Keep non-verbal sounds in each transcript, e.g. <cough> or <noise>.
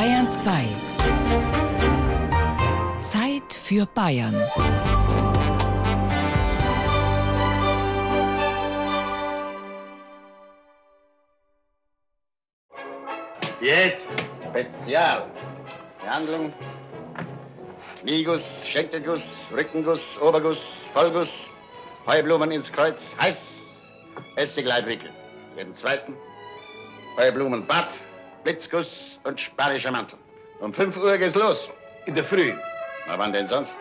Bayern 2. Zeit für Bayern. Diät, Spezial. Behandlung. Knieguss, Schenkelguss, Rückenguss, Oberguss, Vollguss, Heublumen ins Kreuz, heiß, Essigleib wickeln. Den zweiten, Heublumenbad, Blitzguss und spanischer Mantel. Um 5 Uhr geht's los. In der Früh. Na, wann denn sonst?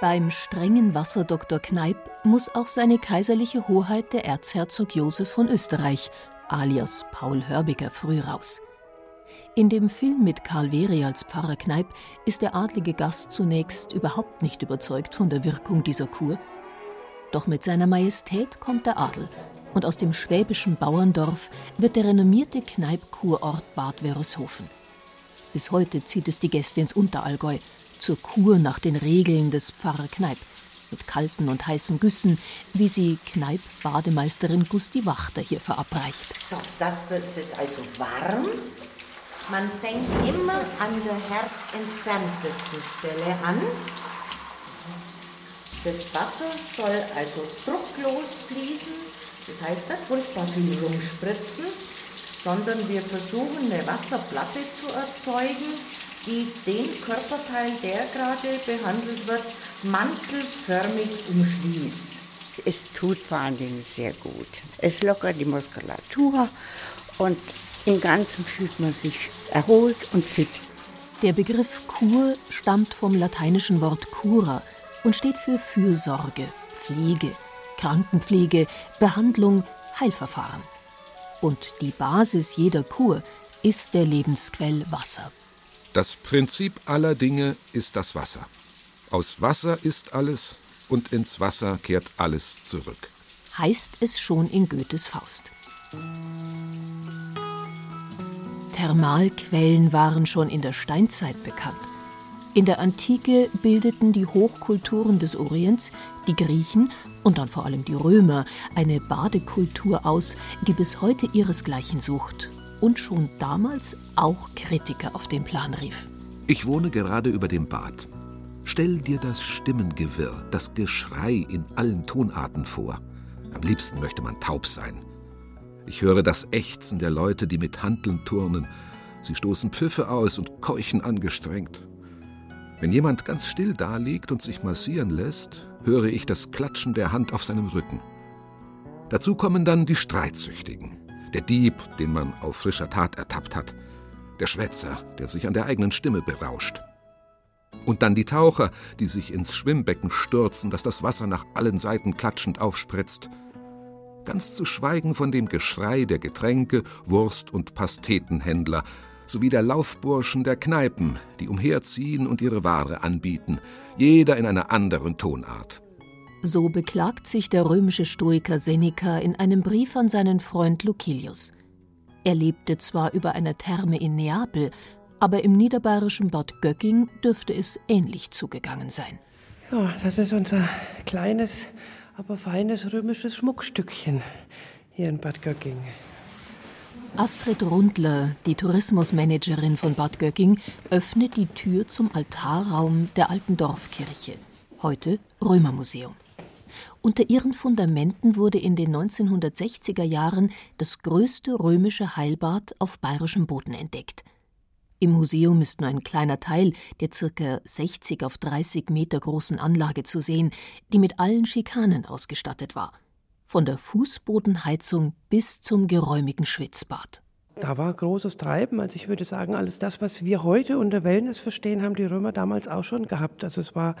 Beim strengen Wasserdoktor Kneip muss auch seine kaiserliche Hoheit der Erzherzog Josef von Österreich, alias Paul Hörbiger, früh raus. In dem Film mit Karl Veri als Pfarrer Kneip ist der adlige Gast zunächst überhaupt nicht überzeugt von der Wirkung dieser Kur. Doch mit seiner Majestät kommt der Adel und aus dem schwäbischen Bauerndorf wird der renommierte Kneip-Kurort Bad Wörishofen. Bis heute zieht es die Gäste ins Unterallgäu, zur Kur nach den Regeln des Pfarrer Kneip, mit kalten und heißen Güssen, wie sie Kneip-Bademeisterin Gusti Wachter hier verabreicht. So, das wird jetzt also warm. Man fängt immer an der herzentferntesten Stelle an. Das Wasser soll also drucklos fließen, das heißt nicht furchtbar viel rumspritzen, sondern wir versuchen eine Wasserplatte zu erzeugen, die den Körperteil, der gerade behandelt wird, mantelförmig umschließt. Es tut vor allen Dingen sehr gut. Es lockert die Muskulatur und im Ganzen fühlt man sich erholt und fit. Der Begriff Kur stammt vom lateinischen Wort cura und steht für Fürsorge, Pflege, Krankenpflege, Behandlung, Heilverfahren. Und die Basis jeder Kur ist der Lebensquell Wasser. Das Prinzip aller Dinge ist das Wasser. Aus Wasser ist alles und ins Wasser kehrt alles zurück. Heißt es schon in Goethes Faust. Thermalquellen waren schon in der Steinzeit bekannt. In der Antike bildeten die Hochkulturen des Orients, die Griechen und dann vor allem die Römer, eine Badekultur aus, die bis heute ihresgleichen sucht und schon damals auch Kritiker auf den Plan rief. Ich wohne gerade über dem Bad. Stell dir das Stimmengewirr, das Geschrei in allen Tonarten vor. Am liebsten möchte man taub sein. Ich höre das Ächzen der Leute, die mit Hanteln turnen. Sie stoßen Pfiffe aus und keuchen angestrengt. Wenn jemand ganz still daliegt und sich massieren lässt, höre ich das Klatschen der Hand auf seinem Rücken. Dazu kommen dann die Streitsüchtigen, der Dieb, den man auf frischer Tat ertappt hat, der Schwätzer, der sich an der eigenen Stimme berauscht. Und dann die Taucher, die sich ins Schwimmbecken stürzen, dass das Wasser nach allen Seiten klatschend aufspritzt – ganz zu schweigen von dem Geschrei der Getränke, Wurst- und Pastetenhändler, sowie der Laufburschen der Kneipen, die umherziehen und ihre Ware anbieten, jeder in einer anderen Tonart. So beklagt sich der römische Stoiker Seneca in einem Brief an seinen Freund Lucilius. Er lebte zwar über einer Therme in Neapel, aber im niederbayerischen Bad Göcking dürfte es ähnlich zugegangen sein. Ja, das ist unser kleines aber feines römisches Schmuckstückchen hier in Bad Göcking. Astrid Rundler, die Tourismusmanagerin von Bad Göcking, öffnet die Tür zum Altarraum der alten Dorfkirche, heute Römermuseum. Unter ihren Fundamenten wurde in den 1960er Jahren das größte römische Heilbad auf bayerischem Boden entdeckt. Im Museum ist nur ein kleiner Teil der ca. 60 auf 30 Meter großen Anlage zu sehen, die mit allen Schikanen ausgestattet war. Von der Fußbodenheizung bis zum geräumigen Schwitzbad da war großes Treiben. Also ich würde sagen, alles das, was wir heute unter Wellness verstehen, haben die Römer damals auch schon gehabt. Also es war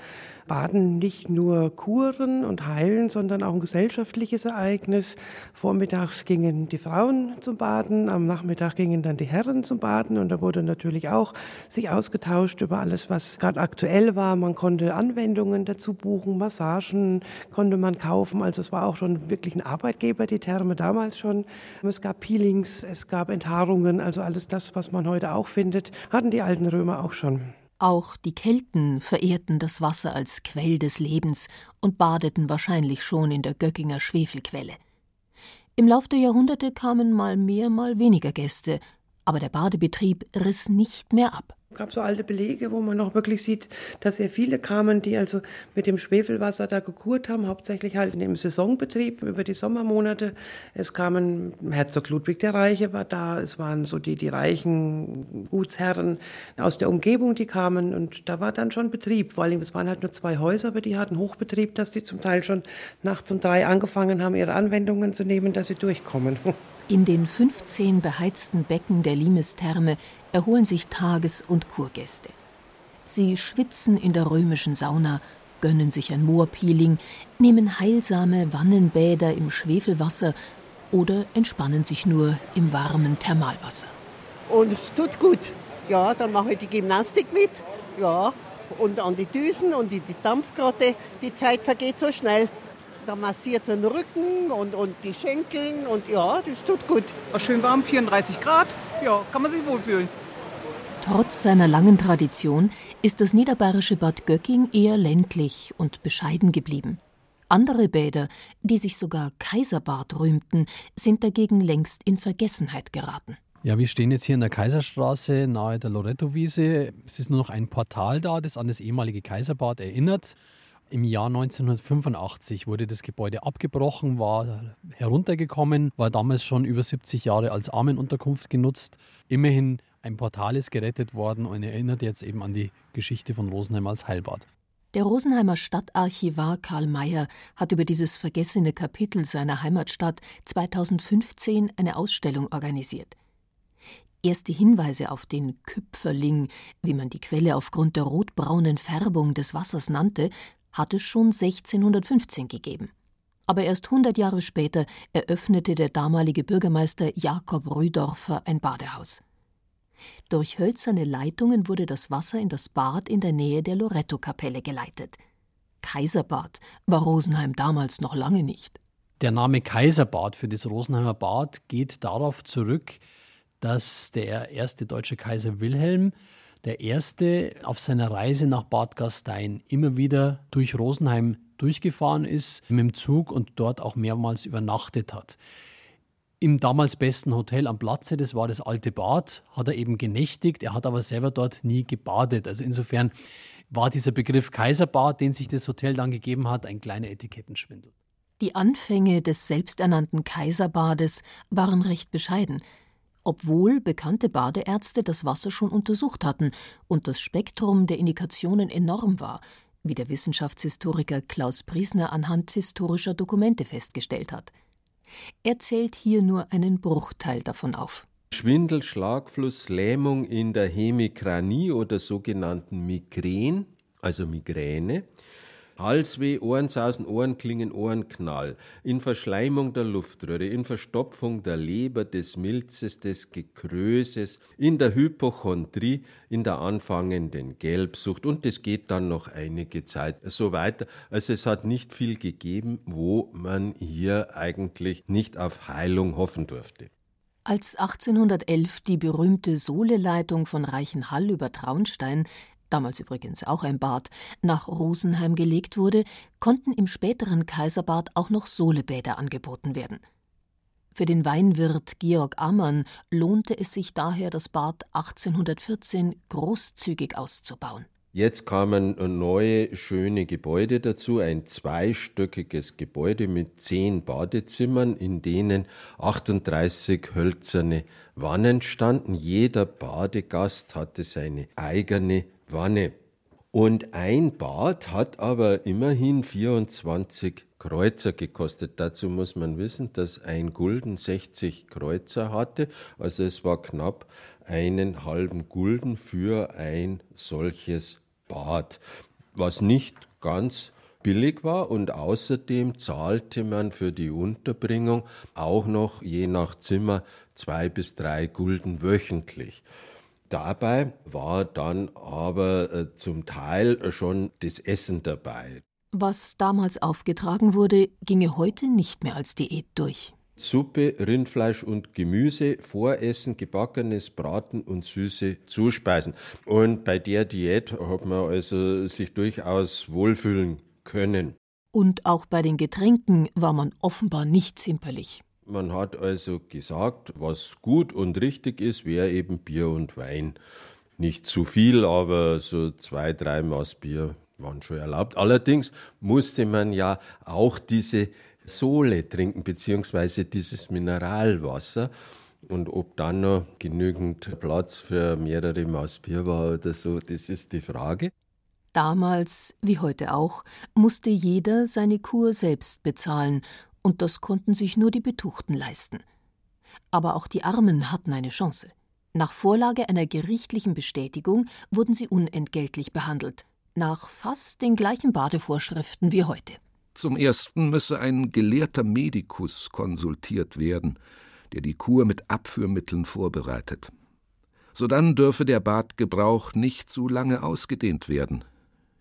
Baden nicht nur Kuren und Heilen, sondern auch ein gesellschaftliches Ereignis. Vormittags gingen die Frauen zum Baden, am Nachmittag gingen dann die Herren zum Baden und da wurde natürlich auch sich ausgetauscht über alles, was gerade aktuell war. Man konnte Anwendungen dazu buchen, Massagen konnte man kaufen. Also es war auch schon wirklich ein Arbeitgeber, die Therme damals schon. Es gab Peelings, es gab Enthaarungen, also alles das, was man heute auch findet, hatten die alten Römer auch schon. Auch die Kelten verehrten das Wasser als Quell des Lebens und badeten wahrscheinlich schon in der Göckinger Schwefelquelle. Im Lauf der Jahrhunderte kamen mal mehr, mal weniger Gäste, Aber der Badebetrieb riss nicht mehr ab. Es gab so alte Belege, wo man noch wirklich sieht, dass sehr viele kamen, die also mit dem Schwefelwasser da gekurt haben, hauptsächlich halt im Saisonbetrieb über die Sommermonate. Es kamen, Herzog Ludwig der Reiche war da, es waren so die, die reichen Gutsherren aus der Umgebung, die kamen und da war dann schon Betrieb. Vor allem, es waren halt nur zwei Häuser, aber die hatten Hochbetrieb, dass die zum Teil schon nachts um drei angefangen haben, ihre Anwendungen zu nehmen, dass sie durchkommen. In den 15 beheizten Becken der Limestherme erholen sich Tages- und Kurgäste. Sie schwitzen in der römischen Sauna, gönnen sich ein Moorpeeling, nehmen heilsame Wannenbäder im Schwefelwasser oder entspannen sich nur im warmen Thermalwasser. Und es tut gut. Ja, dann mache ich die Gymnastik mit. Ja, und an die Düsen und die, die Dampfgrotte. Die Zeit vergeht so schnell. Da massiert es den Rücken und, und die Schenkeln und ja, das tut gut. Schön warm, 34 Grad. Ja, kann man sich wohlfühlen. Trotz seiner langen Tradition ist das niederbayerische Bad Göcking eher ländlich und bescheiden geblieben. Andere Bäder, die sich sogar Kaiserbad rühmten, sind dagegen längst in Vergessenheit geraten. Ja, wir stehen jetzt hier in der Kaiserstraße nahe der Loretto-Wiese. Es ist nur noch ein Portal da, das an das ehemalige Kaiserbad erinnert. Im Jahr 1985 wurde das Gebäude abgebrochen, war heruntergekommen, war damals schon über 70 Jahre als Armenunterkunft genutzt. Immerhin ein Portal ist gerettet worden und erinnert jetzt eben an die Geschichte von Rosenheim als Heilbad. Der Rosenheimer Stadtarchivar Karl Mayer hat über dieses vergessene Kapitel seiner Heimatstadt 2015 eine Ausstellung organisiert. Erste Hinweise auf den Küpferling, wie man die Quelle aufgrund der rotbraunen Färbung des Wassers nannte, hat es schon 1615 gegeben. Aber erst 100 Jahre später eröffnete der damalige Bürgermeister Jakob Rüdorfer ein Badehaus. Durch hölzerne Leitungen wurde das Wasser in das Bad in der Nähe der Loretto-Kapelle geleitet. Kaiserbad war Rosenheim damals noch lange nicht. Der Name Kaiserbad für das Rosenheimer Bad geht darauf zurück, dass der erste deutsche Kaiser Wilhelm der erste auf seiner Reise nach Bad Gastein immer wieder durch Rosenheim durchgefahren ist mit dem Zug und dort auch mehrmals übernachtet hat. Im damals besten Hotel am Platze, das war das alte Bad, hat er eben genächtigt, er hat aber selber dort nie gebadet. Also insofern war dieser Begriff Kaiserbad, den sich das Hotel dann gegeben hat, ein kleiner Etikettenschwindel. Die Anfänge des selbsternannten Kaiserbades waren recht bescheiden obwohl bekannte Badeärzte das Wasser schon untersucht hatten und das Spektrum der Indikationen enorm war, wie der Wissenschaftshistoriker Klaus Priesner anhand historischer Dokumente festgestellt hat. Er zählt hier nur einen Bruchteil davon auf. Schwindel, Schlagfluss, Lähmung in der Hemikranie oder sogenannten Migräne, also Migräne, Halsweh, Ohrensausen, Ohrenklingen, Ohrenknall, in Verschleimung der Luftröhre, in Verstopfung der Leber, des Milzes, des Gekröses, in der Hypochondrie, in der anfangenden Gelbsucht und es geht dann noch einige Zeit so weiter. Also es hat nicht viel gegeben, wo man hier eigentlich nicht auf Heilung hoffen durfte. Als 1811 die berühmte Sohleleitung von Reichenhall über Traunstein damals übrigens auch ein Bad, nach Rosenheim gelegt wurde, konnten im späteren Kaiserbad auch noch Sohlebäder angeboten werden. Für den Weinwirt Georg Ammann lohnte es sich daher, das Bad 1814 großzügig auszubauen. Jetzt kamen neue schöne Gebäude dazu, ein zweistöckiges Gebäude mit zehn Badezimmern, in denen 38 hölzerne Wannen standen. Jeder Badegast hatte seine eigene Wanne. Und ein Bad hat aber immerhin 24 Kreuzer gekostet. Dazu muss man wissen, dass ein Gulden 60 Kreuzer hatte. Also es war knapp einen halben Gulden für ein solches Bad, was nicht ganz billig war und außerdem zahlte man für die Unterbringung auch noch je nach Zimmer zwei bis drei Gulden wöchentlich. Dabei war dann aber äh, zum Teil schon das Essen dabei. Was damals aufgetragen wurde, ginge heute nicht mehr als Diät durch. Suppe, Rindfleisch und Gemüse, Voressen, gebackenes Braten und süße Zuspeisen. Und bei der Diät hat man also sich durchaus wohlfühlen können. Und auch bei den Getränken war man offenbar nicht zimperlich. Man hat also gesagt, was gut und richtig ist, wäre eben Bier und Wein. Nicht zu viel, aber so zwei, drei Maß Bier waren schon erlaubt. Allerdings musste man ja auch diese Sohle trinken, beziehungsweise dieses Mineralwasser. Und ob dann noch genügend Platz für mehrere Maß Bier war oder so, das ist die Frage. Damals, wie heute auch, musste jeder seine Kur selbst bezahlen, und das konnten sich nur die Betuchten leisten. Aber auch die Armen hatten eine Chance. Nach Vorlage einer gerichtlichen Bestätigung wurden sie unentgeltlich behandelt, nach fast den gleichen Badevorschriften wie heute. Zum ersten müsse ein gelehrter Medikus konsultiert werden, der die Kur mit Abführmitteln vorbereitet. Sodann dürfe der Badgebrauch nicht zu lange ausgedehnt werden.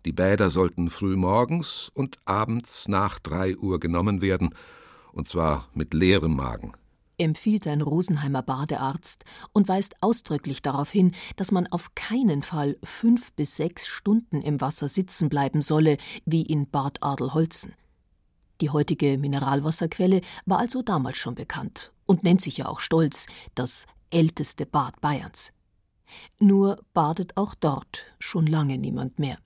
Die Bäder sollten früh morgens und abends nach drei Uhr genommen werden, und zwar mit leerem Magen. Empfiehlt ein Rosenheimer Badearzt und weist ausdrücklich darauf hin, dass man auf keinen Fall fünf bis sechs Stunden im Wasser sitzen bleiben solle, wie in Bad Adelholzen. Die heutige Mineralwasserquelle war also damals schon bekannt und nennt sich ja auch stolz das älteste Bad Bayerns. Nur badet auch dort schon lange niemand mehr.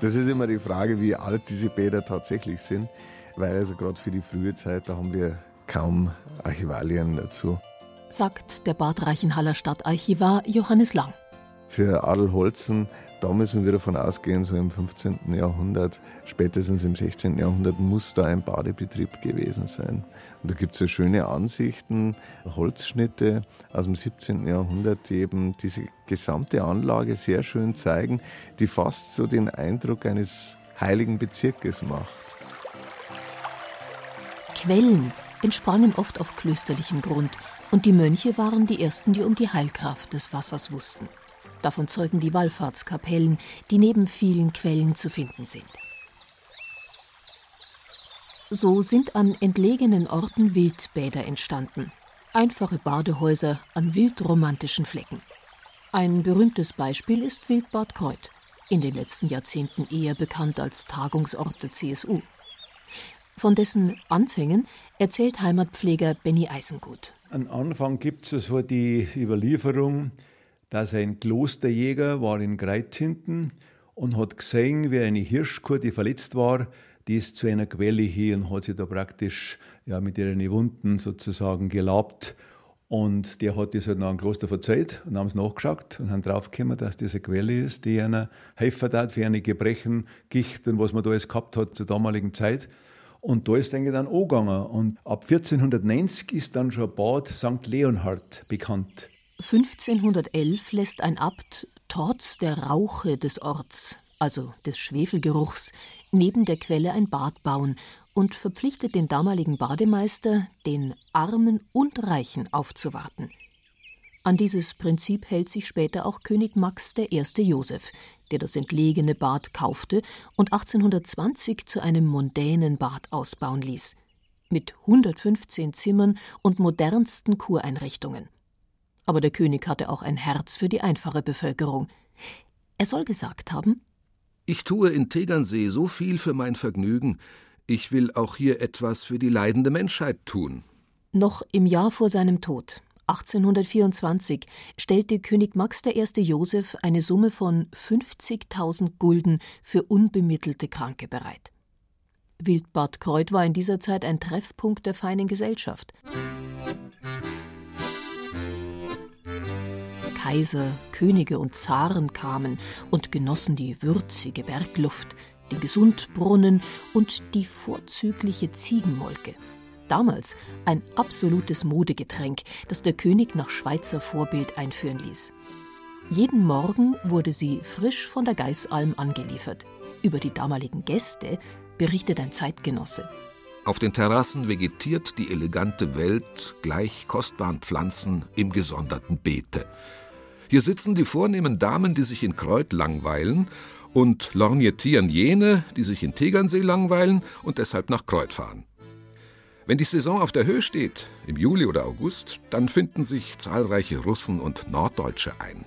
Das ist immer die Frage, wie alt diese Bäder tatsächlich sind, weil also gerade für die frühe Zeit, da haben wir kaum Archivalien dazu. Sagt der Bad Reichenhaller Stadtarchivar Johannes Lang. Für Adelholzen da müssen wir davon ausgehen, so im 15. Jahrhundert, spätestens im 16. Jahrhundert muss da ein Badebetrieb gewesen sein. Und da gibt es ja schöne Ansichten, Holzschnitte aus dem 17. Jahrhundert, die eben diese gesamte Anlage sehr schön zeigen, die fast so den Eindruck eines heiligen Bezirkes macht. Quellen entsprangen oft auf klösterlichem Grund und die Mönche waren die ersten, die um die Heilkraft des Wassers wussten. Davon zeugen die Wallfahrtskapellen, die neben vielen Quellen zu finden sind. So sind an entlegenen Orten Wildbäder entstanden. Einfache Badehäuser an wildromantischen Flecken. Ein berühmtes Beispiel ist Wildbad Kreuth, in den letzten Jahrzehnten eher bekannt als Tagungsort der CSU. Von dessen Anfängen erzählt Heimatpfleger Benny Eisengut. Am Anfang gibt es so die Überlieferung, dass ein Klosterjäger war in Greithinten und hat gesehen, wie eine Hirschkuh, die verletzt war, die ist zu einer Quelle hier und hat sie da praktisch ja, mit ihren Wunden sozusagen gelabt. Und der hat das halt nach dem Kloster verzeiht und haben es nachgeschaut und haben draufgekommen, dass das eine Quelle ist, die einer helfen hat für eine Gebrechen, Gicht und was man da alles gehabt hat zur damaligen Zeit. Und da ist eigentlich dann angegangen. Und ab 1490 ist dann schon Bad St. Leonhard bekannt. 1511 lässt ein Abt trotz der Rauche des Orts, also des Schwefelgeruchs, neben der Quelle ein Bad bauen und verpflichtet den damaligen Bademeister, den Armen und Reichen aufzuwarten. An dieses Prinzip hält sich später auch König Max I. Joseph, der das entlegene Bad kaufte und 1820 zu einem mondänen Bad ausbauen ließ, mit 115 Zimmern und modernsten Kureinrichtungen aber der König hatte auch ein Herz für die einfache Bevölkerung. Er soll gesagt haben Ich tue in Tegernsee so viel für mein Vergnügen, ich will auch hier etwas für die leidende Menschheit tun. Noch im Jahr vor seinem Tod, 1824, stellte König Max I. Joseph eine Summe von 50.000 Gulden für unbemittelte Kranke bereit. Wildbad Kreuth war in dieser Zeit ein Treffpunkt der feinen Gesellschaft. Kaiser, Könige und Zaren kamen und genossen die würzige Bergluft, den Gesundbrunnen und die vorzügliche Ziegenmolke. Damals ein absolutes Modegetränk, das der König nach Schweizer Vorbild einführen ließ. Jeden Morgen wurde sie frisch von der Geißalm angeliefert. Über die damaligen Gäste berichtet ein Zeitgenosse. Auf den Terrassen vegetiert die elegante Welt gleich kostbaren Pflanzen im gesonderten Beete. Hier sitzen die vornehmen Damen, die sich in Kreuth langweilen, und lorgnettieren jene, die sich in Tegernsee langweilen und deshalb nach Kreuth fahren. Wenn die Saison auf der Höhe steht, im Juli oder August, dann finden sich zahlreiche Russen und Norddeutsche ein.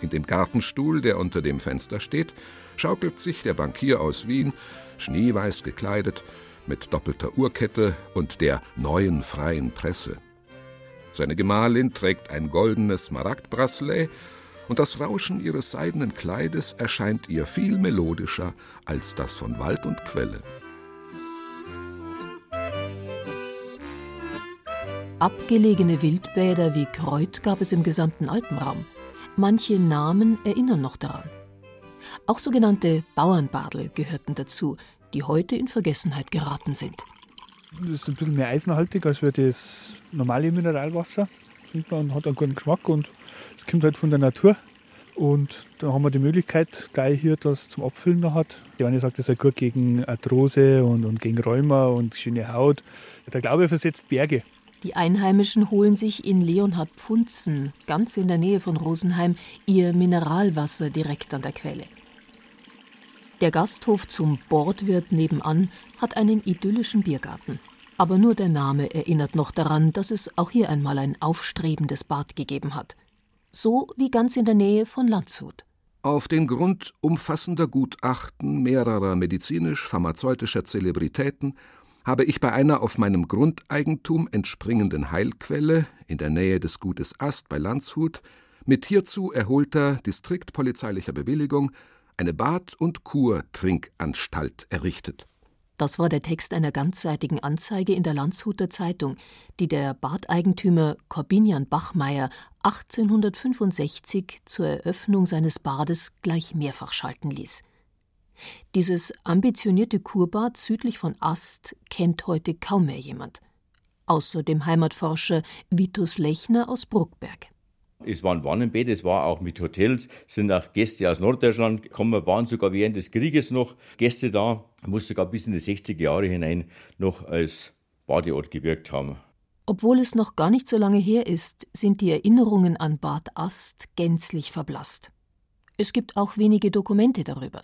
In dem Gartenstuhl, der unter dem Fenster steht, schaukelt sich der Bankier aus Wien, schneeweiß gekleidet, mit doppelter Uhrkette und der neuen freien Presse. Seine Gemahlin trägt ein goldenes Smaragdbracelet und das Rauschen ihres seidenen Kleides erscheint ihr viel melodischer als das von Wald und Quelle. Abgelegene Wildbäder wie Kreuth gab es im gesamten Alpenraum. Manche Namen erinnern noch daran. Auch sogenannte Bauernbadel gehörten dazu, die heute in Vergessenheit geraten sind. Das ist ein bisschen mehr eisenhaltig als das normale Mineralwasser. Man hat einen guten Geschmack und es kommt halt von der Natur. Und da haben wir die Möglichkeit, da hier das zum Abfüllen noch hat. Die eine sagt, das ist gut gegen Arthrose und, und gegen Rheuma und schöne Haut. Der Glaube versetzt Berge. Die Einheimischen holen sich in Leonhard Pfunzen, ganz in der Nähe von Rosenheim, ihr Mineralwasser direkt an der Quelle. Der Gasthof zum Bordwirt nebenan hat einen idyllischen Biergarten. Aber nur der Name erinnert noch daran, dass es auch hier einmal ein aufstrebendes Bad gegeben hat. So wie ganz in der Nähe von Landshut. Auf den Grund umfassender Gutachten mehrerer medizinisch-pharmazeutischer Zelebritäten habe ich bei einer auf meinem Grundeigentum entspringenden Heilquelle in der Nähe des Gutes Ast bei Landshut mit hierzu erholter distriktpolizeilicher Bewilligung eine Bad- und Kurtrinkanstalt errichtet. Das war der Text einer ganzseitigen Anzeige in der Landshuter Zeitung, die der Badeigentümer Corbinian Bachmeier 1865 zur Eröffnung seines Bades gleich mehrfach schalten ließ. Dieses ambitionierte Kurbad südlich von Ast kennt heute kaum mehr jemand, außer dem Heimatforscher Vitus Lechner aus Bruckberg. Es waren Wannenbett, es war auch mit Hotels, sind auch Gäste aus Norddeutschland gekommen, waren sogar während des Krieges noch Gäste da, muss sogar bis in die 60er Jahre hinein noch als Badeort gewirkt haben. Obwohl es noch gar nicht so lange her ist, sind die Erinnerungen an Bad Ast gänzlich verblasst. Es gibt auch wenige Dokumente darüber.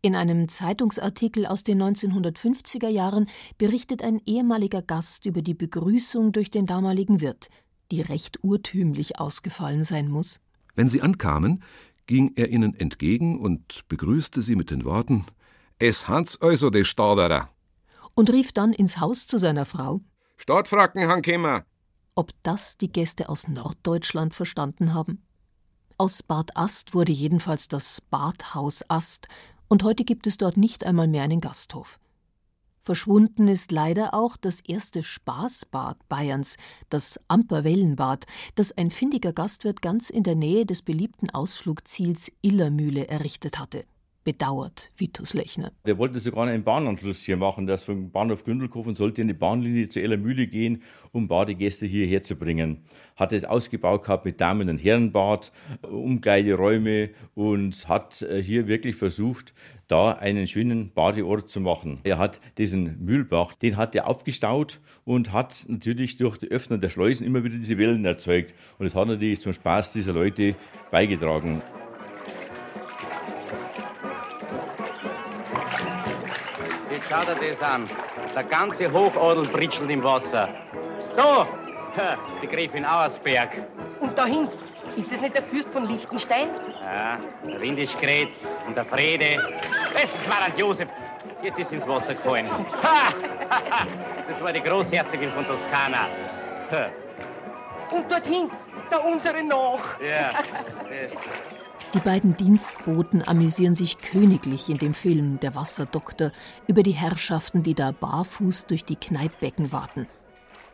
In einem Zeitungsartikel aus den 1950er Jahren berichtet ein ehemaliger Gast über die Begrüßung durch den damaligen Wirt, die recht urtümlich ausgefallen sein muss. Wenn sie ankamen, ging er ihnen entgegen und begrüßte sie mit den Worten: Es hans also de Staderer. Und rief dann ins Haus zu seiner Frau: Stadtfracken han Ob das die Gäste aus Norddeutschland verstanden haben? Aus Bad Ast wurde jedenfalls das Badhaus Ast, und heute gibt es dort nicht einmal mehr einen Gasthof. Verschwunden ist leider auch das erste Spaßbad Bayerns, das Amperwellenbad, das ein findiger Gastwirt ganz in der Nähe des beliebten Ausflugsziels Illermühle errichtet hatte bedauert Vitus Lechner. Der wollte sogar einen Bahnanschluss hier machen, das vom Bahnhof Gündelkofen sollte eine Bahnlinie zu Ellermühle gehen, um Badegäste hierher zu bringen. Hat es ausgebaut gehabt mit Damen- und Herrenbad, Umkleideräume und hat äh, hier wirklich versucht, da einen schönen Badeort zu machen. Er hat diesen Mühlbach, den hat er aufgestaut und hat natürlich durch die Öffnung der Schleusen immer wieder diese Wellen erzeugt. Und das hat natürlich zum Spaß dieser Leute beigetragen. Schau dir das an. Der ganze Hochadel britschelt im Wasser. Da! Die Gräfin Auersberg. Und da hinten, ist das nicht der Fürst von Liechtenstein? Ja, der Windischkretz und der Frede. Das war ein Josef. Jetzt ist ins Wasser gefallen. Ha! Das war die Großherzogin von Toskana. Und dort hinten, der unsere noch. Ja. <laughs> Die beiden Dienstboten amüsieren sich königlich in dem Film Der Wasserdoktor über die Herrschaften, die da barfuß durch die Kneippbecken warten.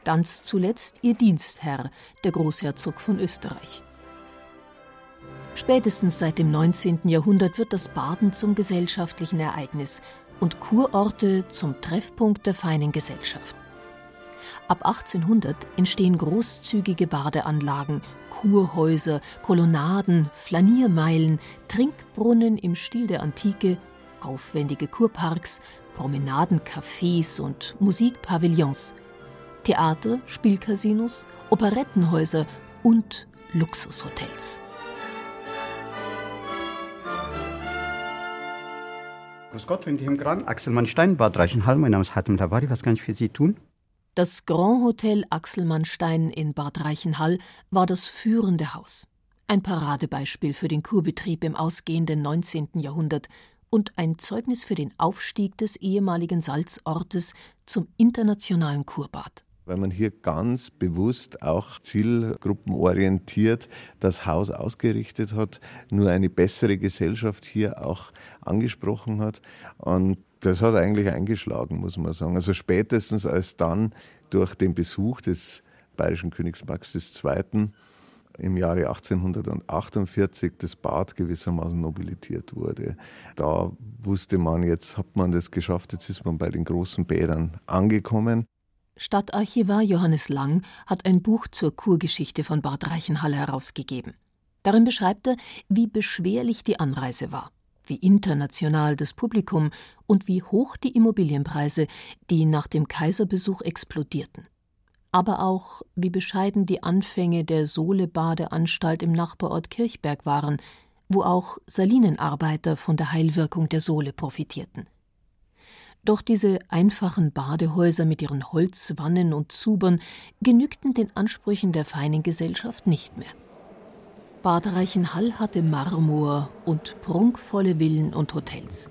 Ganz zuletzt ihr Dienstherr, der Großherzog von Österreich. Spätestens seit dem 19. Jahrhundert wird das Baden zum gesellschaftlichen Ereignis und Kurorte zum Treffpunkt der feinen Gesellschaft. Ab 1800 entstehen großzügige Badeanlagen, Kurhäuser, Kolonnaden, Flaniermeilen, Trinkbrunnen im Stil der Antike, aufwendige Kurparks, Promenadencafés und Musikpavillons, Theater, Spielcasinos, Operettenhäuser und Luxushotels. Grüß Gott, wenn ich im Gran Axelmann Steinbad Reichenhall, mein Name ist Hatem Tawari, was kann ich für Sie tun? Das Grand Hotel Axelmannstein in Bad Reichenhall war das führende Haus. Ein Paradebeispiel für den Kurbetrieb im ausgehenden 19. Jahrhundert und ein Zeugnis für den Aufstieg des ehemaligen Salzortes zum internationalen Kurbad weil man hier ganz bewusst auch zielgruppenorientiert das Haus ausgerichtet hat, nur eine bessere Gesellschaft hier auch angesprochen hat. Und das hat eigentlich eingeschlagen, muss man sagen. Also spätestens als dann durch den Besuch des bayerischen Königs Max II. im Jahre 1848 das Bad gewissermaßen nobilitiert wurde. Da wusste man, jetzt hat man das geschafft, jetzt ist man bei den großen Bädern angekommen. Stadtarchivar Johannes Lang hat ein Buch zur Kurgeschichte von Bad Reichenhall herausgegeben. Darin beschreibt er, wie beschwerlich die Anreise war wie international das Publikum und wie hoch die Immobilienpreise, die nach dem Kaiserbesuch explodierten. Aber auch, wie bescheiden die Anfänge der Sohle-Badeanstalt im Nachbarort Kirchberg waren, wo auch Salinenarbeiter von der Heilwirkung der Sohle profitierten. Doch diese einfachen Badehäuser mit ihren Holzwannen und Zubern genügten den Ansprüchen der feinen Gesellschaft nicht mehr. Bad Reichenhall hatte Marmor und prunkvolle Villen und Hotels.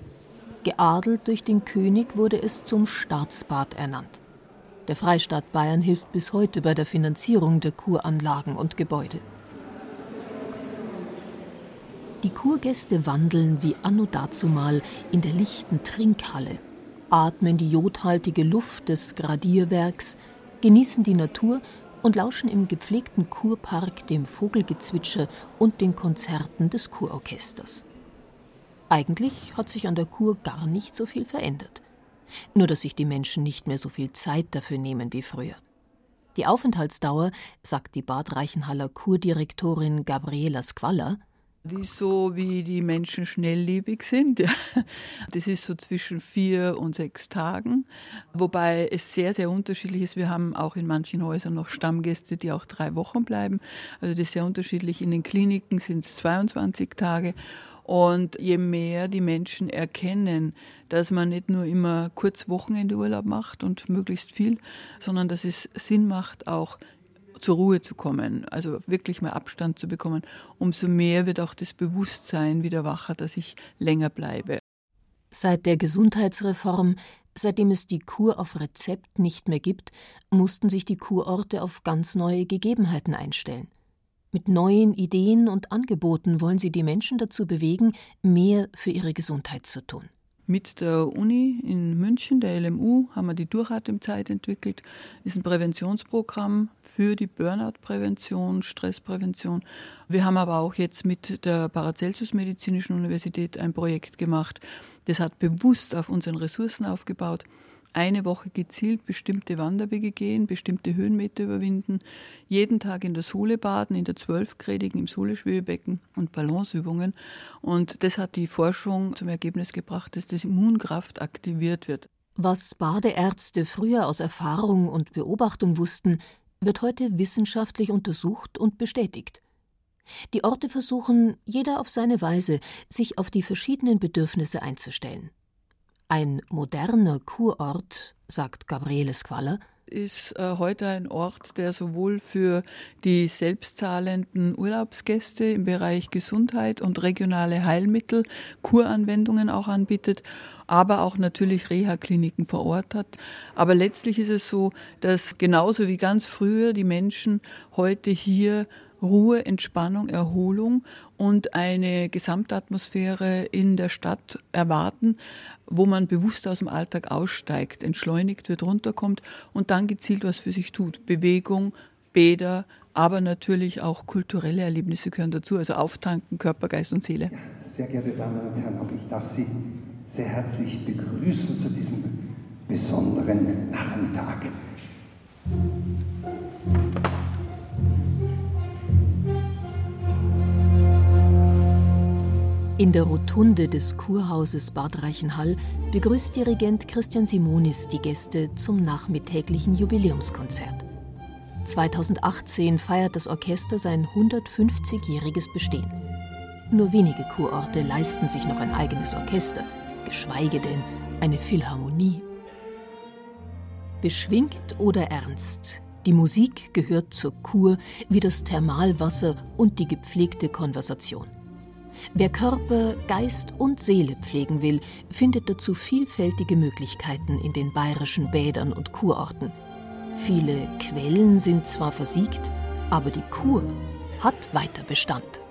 Geadelt durch den König wurde es zum Staatsbad ernannt. Der Freistaat Bayern hilft bis heute bei der Finanzierung der Kuranlagen und Gebäude. Die Kurgäste wandeln wie anno dazumal in der lichten Trinkhalle, atmen die jodhaltige Luft des Gradierwerks, genießen die Natur und lauschen im gepflegten Kurpark dem Vogelgezwitscher und den Konzerten des Kurorchesters. Eigentlich hat sich an der Kur gar nicht so viel verändert. Nur dass sich die Menschen nicht mehr so viel Zeit dafür nehmen wie früher. Die Aufenthaltsdauer, sagt die Bad Reichenhaller Kurdirektorin Gabriela Squalla, die so wie die Menschen schnelllebig sind. <laughs> Das ist so zwischen vier und sechs Tagen, wobei es sehr, sehr unterschiedlich ist. Wir haben auch in manchen Häusern noch Stammgäste, die auch drei Wochen bleiben. Also das ist sehr unterschiedlich. In den Kliniken sind es 22 Tage. Und je mehr die Menschen erkennen, dass man nicht nur immer kurz Wochenendurlaub macht und möglichst viel, sondern dass es Sinn macht, auch zur Ruhe zu kommen, also wirklich mal Abstand zu bekommen, umso mehr wird auch das Bewusstsein wieder wacher, dass ich länger bleibe. Seit der Gesundheitsreform, seitdem es die Kur auf Rezept nicht mehr gibt, mussten sich die Kurorte auf ganz neue Gegebenheiten einstellen. Mit neuen Ideen und Angeboten wollen sie die Menschen dazu bewegen, mehr für ihre Gesundheit zu tun. Mit der Uni in München, der LMU, haben wir die Durchatemzeit entwickelt. Ist ein Präventionsprogramm für die Burnout-Prävention, Stressprävention. Wir haben aber auch jetzt mit der Paracelsus Medizinischen Universität ein Projekt gemacht. Das hat bewusst auf unseren Ressourcen aufgebaut eine Woche gezielt bestimmte Wanderwege gehen, bestimmte Höhenmeter überwinden, jeden Tag in der Sohle baden, in der zwölfgradigen im Sohle-Schwebebecken und Balanceübungen. Und das hat die Forschung zum Ergebnis gebracht, dass die Immunkraft aktiviert wird. Was Badeärzte früher aus Erfahrung und Beobachtung wussten, wird heute wissenschaftlich untersucht und bestätigt. Die Orte versuchen, jeder auf seine Weise, sich auf die verschiedenen Bedürfnisse einzustellen. Ein moderner Kurort, sagt Gabriele Squaller, ist äh, heute ein Ort, der sowohl für die selbstzahlenden Urlaubsgäste im Bereich Gesundheit und regionale Heilmittel Kuranwendungen auch anbietet, aber auch natürlich Reha-Kliniken vor Ort hat. Aber letztlich ist es so, dass genauso wie ganz früher die Menschen heute hier Ruhe, Entspannung, Erholung und eine Gesamtatmosphäre in der Stadt erwarten, wo man bewusst aus dem Alltag aussteigt, entschleunigt wird, runterkommt und dann gezielt was für sich tut. Bewegung, Bäder, aber natürlich auch kulturelle Erlebnisse gehören dazu, also auftanken, Körper, Geist und Seele. Ja, sehr geehrte Damen und Herren, auch ich darf Sie sehr herzlich begrüßen zu diesem besonderen Nachmittag. In der Rotunde des Kurhauses Bad Reichenhall begrüßt Dirigent Christian Simonis die Gäste zum nachmittäglichen Jubiläumskonzert. 2018 feiert das Orchester sein 150-jähriges Bestehen. Nur wenige Kurorte leisten sich noch ein eigenes Orchester, geschweige denn eine Philharmonie. Beschwingt oder ernst, die Musik gehört zur Kur wie das Thermalwasser und die gepflegte Konversation. Wer Körper, Geist und Seele pflegen will, findet dazu vielfältige Möglichkeiten in den bayerischen Bädern und Kurorten. Viele Quellen sind zwar versiegt, aber die Kur hat weiter Bestand.